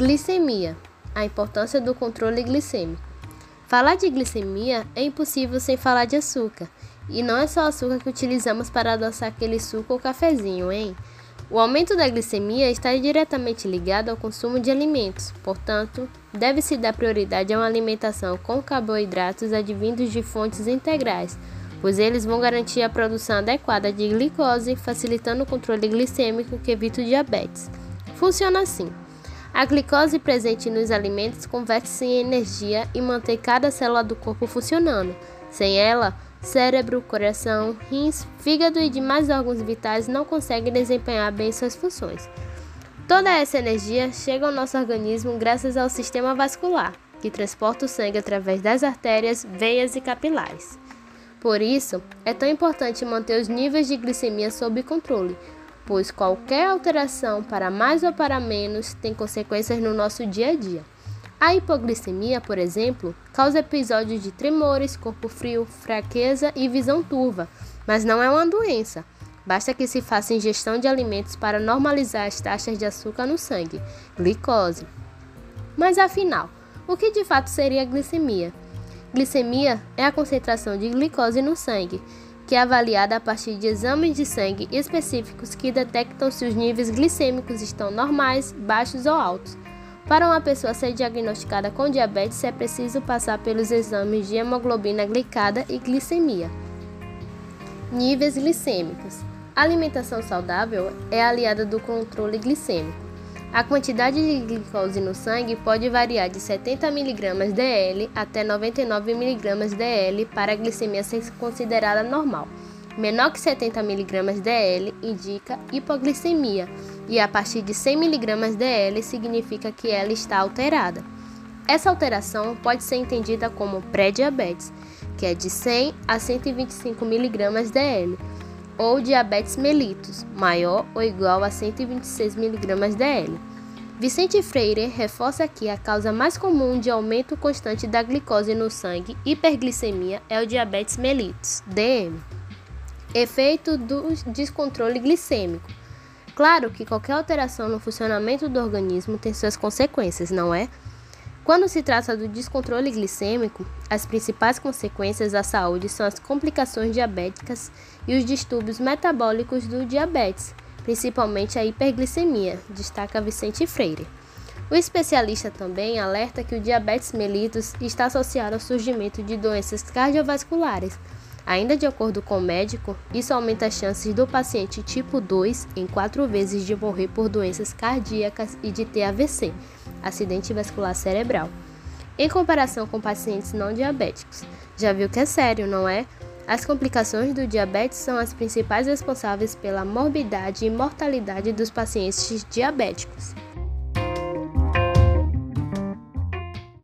Glicemia a importância do controle glicêmico. Falar de glicemia é impossível sem falar de açúcar. E não é só açúcar que utilizamos para adoçar aquele suco ou cafezinho, hein? O aumento da glicemia está diretamente ligado ao consumo de alimentos, portanto, deve-se dar prioridade a uma alimentação com carboidratos advindos de fontes integrais, pois eles vão garantir a produção adequada de glicose, facilitando o controle glicêmico que evita o diabetes. Funciona assim. A glicose presente nos alimentos converte-se em energia e mantém cada célula do corpo funcionando. Sem ela, cérebro, coração, rins, fígado e demais órgãos vitais não conseguem desempenhar bem suas funções. Toda essa energia chega ao nosso organismo graças ao sistema vascular, que transporta o sangue através das artérias, veias e capilares. Por isso, é tão importante manter os níveis de glicemia sob controle, pois qualquer alteração para mais ou para menos tem consequências no nosso dia a dia. A hipoglicemia, por exemplo, causa episódios de tremores, corpo frio, fraqueza e visão turva, mas não é uma doença. Basta que se faça ingestão de alimentos para normalizar as taxas de açúcar no sangue, glicose. Mas afinal, o que de fato seria a glicemia? Glicemia é a concentração de glicose no sangue, que é avaliada a partir de exames de sangue específicos que detectam se os níveis glicêmicos estão normais, baixos ou altos. Para uma pessoa ser diagnosticada com diabetes, é preciso passar pelos exames de hemoglobina glicada e glicemia. Níveis glicêmicos. A alimentação saudável é aliada do controle glicêmico. A quantidade de glicose no sangue pode variar de 70 mg DL até 99 mg DL para a glicemia ser considerada normal. Menor que 70 mg DL indica hipoglicemia e a partir de 100 mg DL significa que ela está alterada. Essa alteração pode ser entendida como pré-diabetes, que é de 100 a 125 mg DL ou diabetes mellitus, maior ou igual a 126 mg dl. Vicente Freire reforça que a causa mais comum de aumento constante da glicose no sangue, hiperglicemia, é o diabetes mellitus, DM. Efeito do descontrole glicêmico. Claro que qualquer alteração no funcionamento do organismo tem suas consequências, não é? Quando se trata do descontrole glicêmico, as principais consequências à saúde são as complicações diabéticas e os distúrbios metabólicos do diabetes, principalmente a hiperglicemia, destaca Vicente Freire. O especialista também alerta que o diabetes mellitus está associado ao surgimento de doenças cardiovasculares. Ainda de acordo com o médico, isso aumenta as chances do paciente tipo 2 em quatro vezes de morrer por doenças cardíacas e de ter AVC, acidente vascular cerebral, em comparação com pacientes não diabéticos. Já viu que é sério, não é? As complicações do diabetes são as principais responsáveis pela morbidade e mortalidade dos pacientes diabéticos.